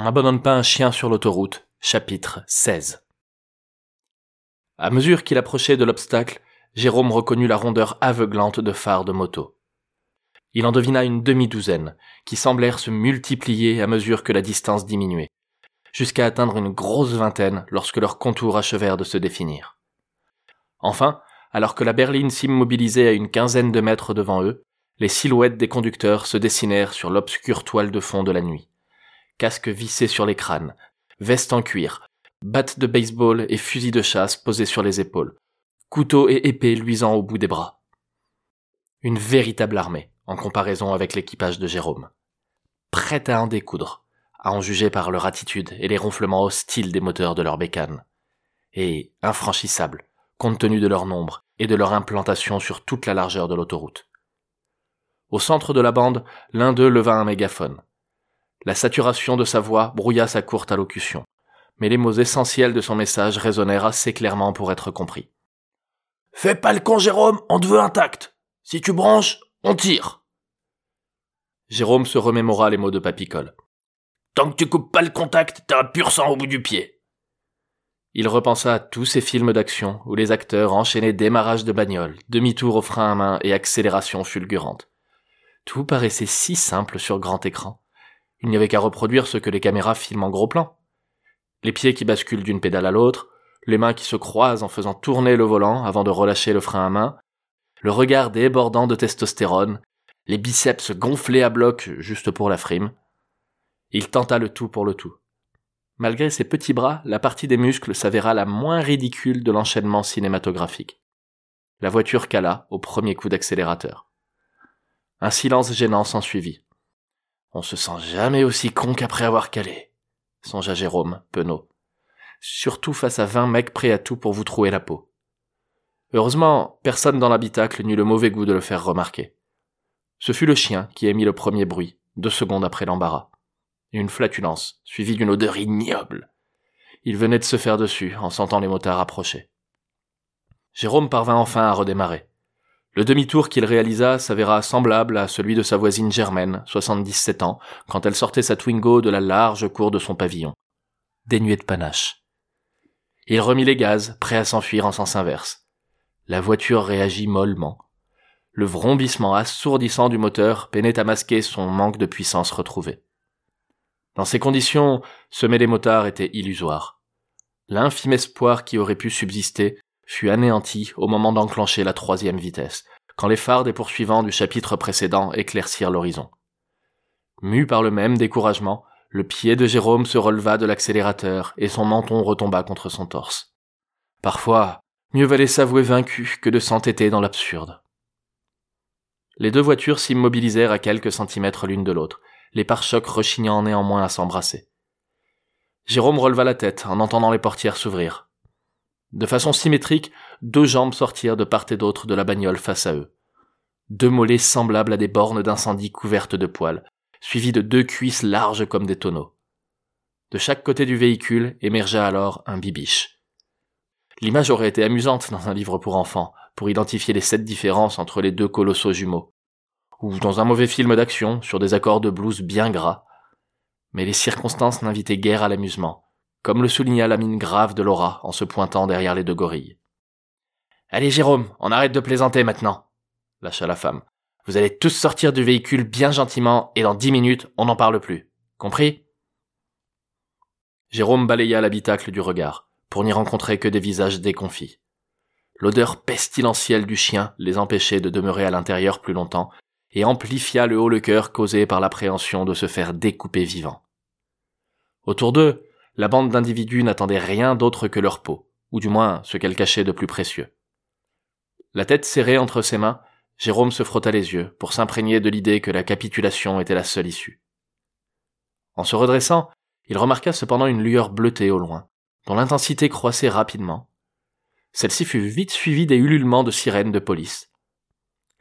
On n'abandonne pas un chien sur l'autoroute, chapitre 16. À mesure qu'il approchait de l'obstacle, Jérôme reconnut la rondeur aveuglante de phares de moto. Il en devina une demi-douzaine, qui semblèrent se multiplier à mesure que la distance diminuait, jusqu'à atteindre une grosse vingtaine lorsque leurs contours achevèrent de se définir. Enfin, alors que la berline s'immobilisait à une quinzaine de mètres devant eux, les silhouettes des conducteurs se dessinèrent sur l'obscure toile de fond de la nuit casques vissés sur les crânes, vestes en cuir, battes de baseball et fusils de chasse posés sur les épaules, couteaux et épées luisant au bout des bras. Une véritable armée, en comparaison avec l'équipage de Jérôme. Prête à en découdre, à en juger par leur attitude et les ronflements hostiles des moteurs de leurs bécanes. Et infranchissable, compte tenu de leur nombre et de leur implantation sur toute la largeur de l'autoroute. Au centre de la bande, l'un d'eux leva un mégaphone. La saturation de sa voix brouilla sa courte allocution, mais les mots essentiels de son message résonnèrent assez clairement pour être compris. Fais pas le con, Jérôme, on te veut intact. Si tu branches, on tire. Jérôme se remémora les mots de Papicole. Tant que tu coupes pas le contact, t'as un pur sang au bout du pied. Il repensa à tous ces films d'action où les acteurs enchaînaient démarrage de bagnole, demi-tour au frein à main et accélération fulgurante. Tout paraissait si simple sur grand écran. Il n'y avait qu'à reproduire ce que les caméras filment en gros plan. Les pieds qui basculent d'une pédale à l'autre, les mains qui se croisent en faisant tourner le volant avant de relâcher le frein à main, le regard débordant de testostérone, les biceps gonflés à bloc juste pour la frime. Il tenta le tout pour le tout. Malgré ses petits bras, la partie des muscles s'avéra la moins ridicule de l'enchaînement cinématographique. La voiture cala au premier coup d'accélérateur. Un silence gênant s'ensuivit. On se sent jamais aussi con qu'après avoir calé, songea Jérôme, penaud. Surtout face à vingt mecs prêts à tout pour vous trouer la peau. Heureusement, personne dans l'habitacle n'eut le mauvais goût de le faire remarquer. Ce fut le chien qui émit le premier bruit, deux secondes après l'embarras. Une flatulence, suivie d'une odeur ignoble. Il venait de se faire dessus en sentant les motards approcher. Jérôme parvint enfin à redémarrer. Le demi-tour qu'il réalisa s'avéra semblable à celui de sa voisine Germaine, 77 ans, quand elle sortait sa Twingo de la large cour de son pavillon. Dénué de panache. Il remit les gaz, prêt à s'enfuir en sens inverse. La voiture réagit mollement. Le vrombissement assourdissant du moteur peinait à masquer son manque de puissance retrouvée. Dans ces conditions, semer les motards était illusoire. L'infime espoir qui aurait pu subsister fut anéanti au moment d'enclencher la troisième vitesse, quand les phares des poursuivants du chapitre précédent éclaircirent l'horizon. Mu par le même découragement, le pied de Jérôme se releva de l'accélérateur et son menton retomba contre son torse. Parfois, mieux valait s'avouer vaincu que de s'entêter dans l'absurde. Les deux voitures s'immobilisèrent à quelques centimètres l'une de l'autre, les pare-chocs rechignant néanmoins à s'embrasser. Jérôme releva la tête en entendant les portières s'ouvrir. De façon symétrique, deux jambes sortirent de part et d'autre de la bagnole face à eux. Deux mollets semblables à des bornes d'incendie couvertes de poils, suivis de deux cuisses larges comme des tonneaux. De chaque côté du véhicule émergea alors un bibiche. L'image aurait été amusante dans un livre pour enfants, pour identifier les sept différences entre les deux colossaux jumeaux, ou dans un mauvais film d'action sur des accords de blues bien gras. Mais les circonstances n'invitaient guère à l'amusement, comme le souligna la mine grave de Laura en se pointant derrière les deux gorilles. Allez Jérôme, on arrête de plaisanter maintenant, lâcha la femme. Vous allez tous sortir du véhicule bien gentiment et dans dix minutes, on n'en parle plus. Compris? Jérôme balaya l'habitacle du regard, pour n'y rencontrer que des visages déconfits. L'odeur pestilentielle du chien les empêchait de demeurer à l'intérieur plus longtemps et amplifia le haut le cœur causé par l'appréhension de se faire découper vivant. Autour d'eux, la bande d'individus n'attendait rien d'autre que leur peau, ou du moins ce qu'elle cachait de plus précieux. La tête serrée entre ses mains, Jérôme se frotta les yeux pour s'imprégner de l'idée que la capitulation était la seule issue. En se redressant, il remarqua cependant une lueur bleutée au loin, dont l'intensité croissait rapidement. Celle-ci fut vite suivie des ululements de sirènes de police,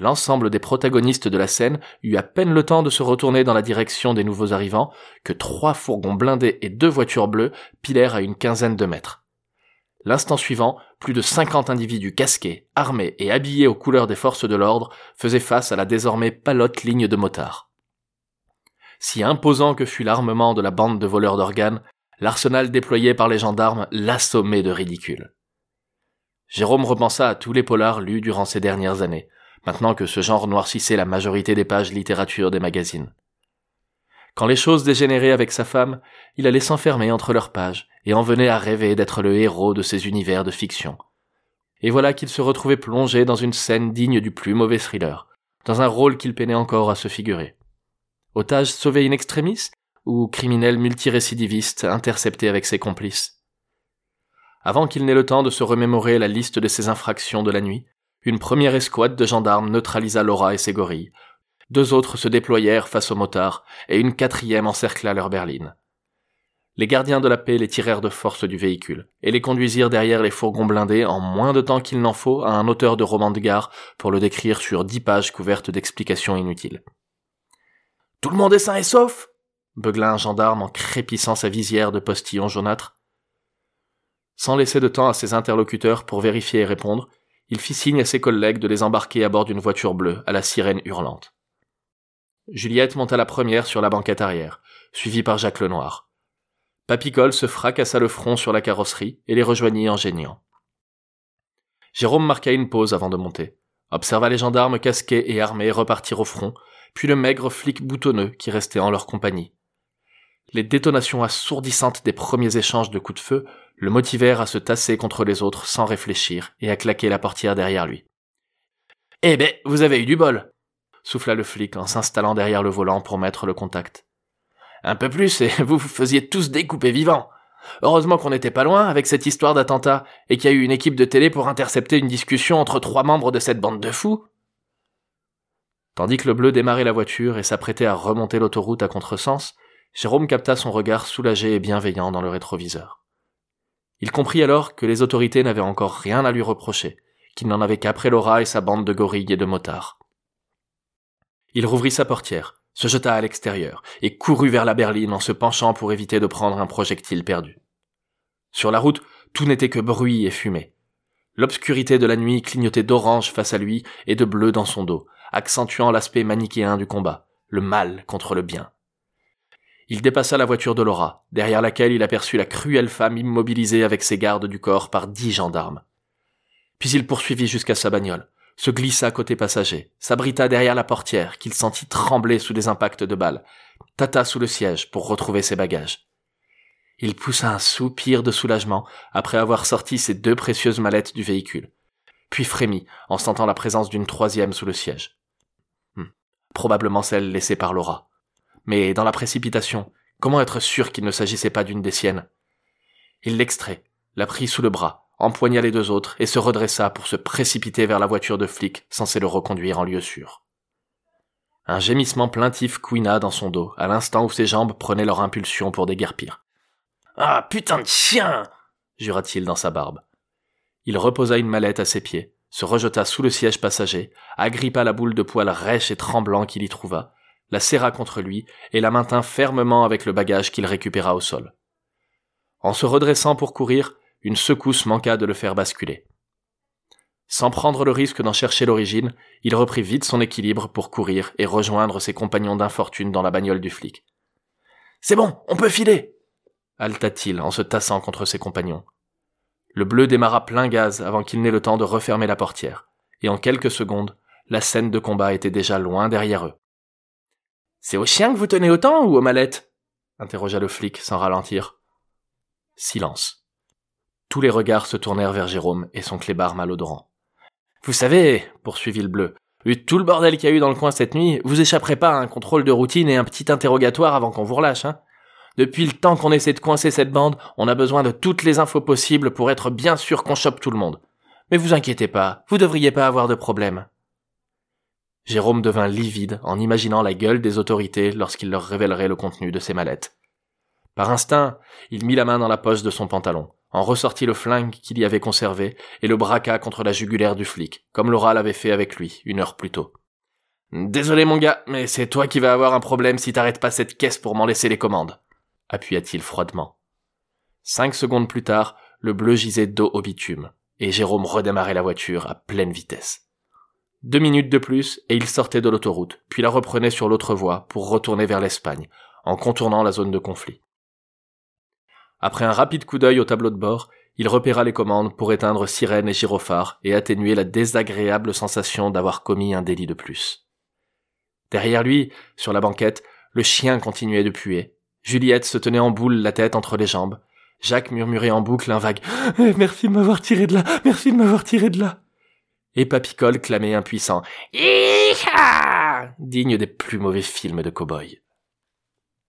L'ensemble des protagonistes de la scène eut à peine le temps de se retourner dans la direction des nouveaux arrivants que trois fourgons blindés et deux voitures bleues pilèrent à une quinzaine de mètres. L'instant suivant, plus de cinquante individus casqués, armés et habillés aux couleurs des forces de l'ordre faisaient face à la désormais palote ligne de motards. Si imposant que fut l'armement de la bande de voleurs d'organes, l'arsenal déployé par les gendarmes l'assommait de ridicule. Jérôme repensa à tous les polars lus durant ces dernières années, maintenant que ce genre noircissait la majorité des pages littérature des magazines. Quand les choses dégénéraient avec sa femme, il allait s'enfermer entre leurs pages et en venait à rêver d'être le héros de ces univers de fiction. Et voilà qu'il se retrouvait plongé dans une scène digne du plus mauvais thriller, dans un rôle qu'il peinait encore à se figurer. Otage sauvé in extremis ou criminel multirécidiviste intercepté avec ses complices? Avant qu'il n'ait le temps de se remémorer la liste de ses infractions de la nuit, une première escouade de gendarmes neutralisa Laura et ses gorilles, deux autres se déployèrent face aux motards, et une quatrième encercla leur berline. Les gardiens de la paix les tirèrent de force du véhicule, et les conduisirent derrière les fourgons blindés en moins de temps qu'il n'en faut à un auteur de roman de gare pour le décrire sur dix pages couvertes d'explications inutiles. Tout le monde est sain et sauf? beugla un gendarme en crépissant sa visière de postillon jaunâtre. Sans laisser de temps à ses interlocuteurs pour vérifier et répondre, il fit signe à ses collègues de les embarquer à bord d'une voiture bleue à la sirène hurlante. Juliette monta la première sur la banquette arrière, suivie par Jacques Lenoir. Papicole se fracassa le front sur la carrosserie et les rejoignit en geignant. Jérôme marqua une pause avant de monter, observa les gendarmes casqués et armés repartir au front, puis le maigre flic boutonneux qui restait en leur compagnie. Les détonations assourdissantes des premiers échanges de coups de feu le motivèrent à se tasser contre les autres sans réfléchir et à claquer la portière derrière lui. Eh ben, vous avez eu du bol, souffla le flic en s'installant derrière le volant pour mettre le contact. Un peu plus et vous vous faisiez tous découper vivants. Heureusement qu'on n'était pas loin avec cette histoire d'attentat et qu'il y a eu une équipe de télé pour intercepter une discussion entre trois membres de cette bande de fous. Tandis que le bleu démarrait la voiture et s'apprêtait à remonter l'autoroute à contresens, Jérôme capta son regard soulagé et bienveillant dans le rétroviseur. Il comprit alors que les autorités n'avaient encore rien à lui reprocher, qu'il n'en avait qu'après Laura et sa bande de gorilles et de motards. Il rouvrit sa portière, se jeta à l'extérieur, et courut vers la berline en se penchant pour éviter de prendre un projectile perdu. Sur la route, tout n'était que bruit et fumée. L'obscurité de la nuit clignotait d'orange face à lui et de bleu dans son dos, accentuant l'aspect manichéen du combat, le mal contre le bien. Il dépassa la voiture de Laura, derrière laquelle il aperçut la cruelle femme immobilisée avec ses gardes du corps par dix gendarmes. Puis il poursuivit jusqu'à sa bagnole, se glissa côté passager, s'abrita derrière la portière qu'il sentit trembler sous des impacts de balles, tâta sous le siège pour retrouver ses bagages. Il poussa un soupir de soulagement après avoir sorti ses deux précieuses mallettes du véhicule, puis frémit en sentant la présence d'une troisième sous le siège. Hmm. Probablement celle laissée par Laura. Mais dans la précipitation, comment être sûr qu'il ne s'agissait pas d'une des siennes? Il l'extrait, la prit sous le bras, empoigna les deux autres et se redressa pour se précipiter vers la voiture de flic censée le reconduire en lieu sûr. Un gémissement plaintif couina dans son dos à l'instant où ses jambes prenaient leur impulsion pour déguerpir. Ah, putain de chien! jura-t-il dans sa barbe. Il reposa une mallette à ses pieds, se rejeta sous le siège passager, agrippa la boule de poil rêche et tremblant qu'il y trouva, la serra contre lui et la maintint fermement avec le bagage qu'il récupéra au sol. En se redressant pour courir, une secousse manqua de le faire basculer. Sans prendre le risque d'en chercher l'origine, il reprit vite son équilibre pour courir et rejoindre ses compagnons d'infortune dans la bagnole du flic. C'est bon, on peut filer halta-t-il en se tassant contre ses compagnons. Le bleu démarra plein gaz avant qu'il n'ait le temps de refermer la portière, et en quelques secondes, la scène de combat était déjà loin derrière eux. C'est au chien que vous tenez autant ou aux mallettes? interrogea le flic sans ralentir. Silence. Tous les regards se tournèrent vers Jérôme et son clébard malodorant. Vous savez, poursuivit le bleu, vu tout le bordel qu'il y a eu dans le coin cette nuit, vous échapperez pas à un contrôle de routine et un petit interrogatoire avant qu'on vous relâche, hein. Depuis le temps qu'on essaie de coincer cette bande, on a besoin de toutes les infos possibles pour être bien sûr qu'on chope tout le monde. Mais vous inquiétez pas, vous devriez pas avoir de problème. Jérôme devint livide en imaginant la gueule des autorités lorsqu'il leur révélerait le contenu de ses mallettes. Par instinct, il mit la main dans la poche de son pantalon, en ressortit le flingue qu'il y avait conservé et le braqua contre la jugulaire du flic, comme Laura l'avait fait avec lui une heure plus tôt. Désolé mon gars, mais c'est toi qui vas avoir un problème si t'arrêtes pas cette caisse pour m'en laisser les commandes, appuya-t-il froidement. Cinq secondes plus tard, le bleu gisait dos au bitume, et Jérôme redémarrait la voiture à pleine vitesse. Deux minutes de plus et il sortait de l'autoroute, puis la reprenait sur l'autre voie pour retourner vers l'Espagne, en contournant la zone de conflit. Après un rapide coup d'œil au tableau de bord, il repéra les commandes pour éteindre sirènes et gyrophares et atténuer la désagréable sensation d'avoir commis un délit de plus. Derrière lui, sur la banquette, le chien continuait de puer. Juliette se tenait en boule la tête entre les jambes. Jacques murmurait en boucle un vague eh, Merci de m'avoir tiré de là, merci de m'avoir tiré de là. Et Papicole clamait impuissant Iha digne des plus mauvais films de cow-boy.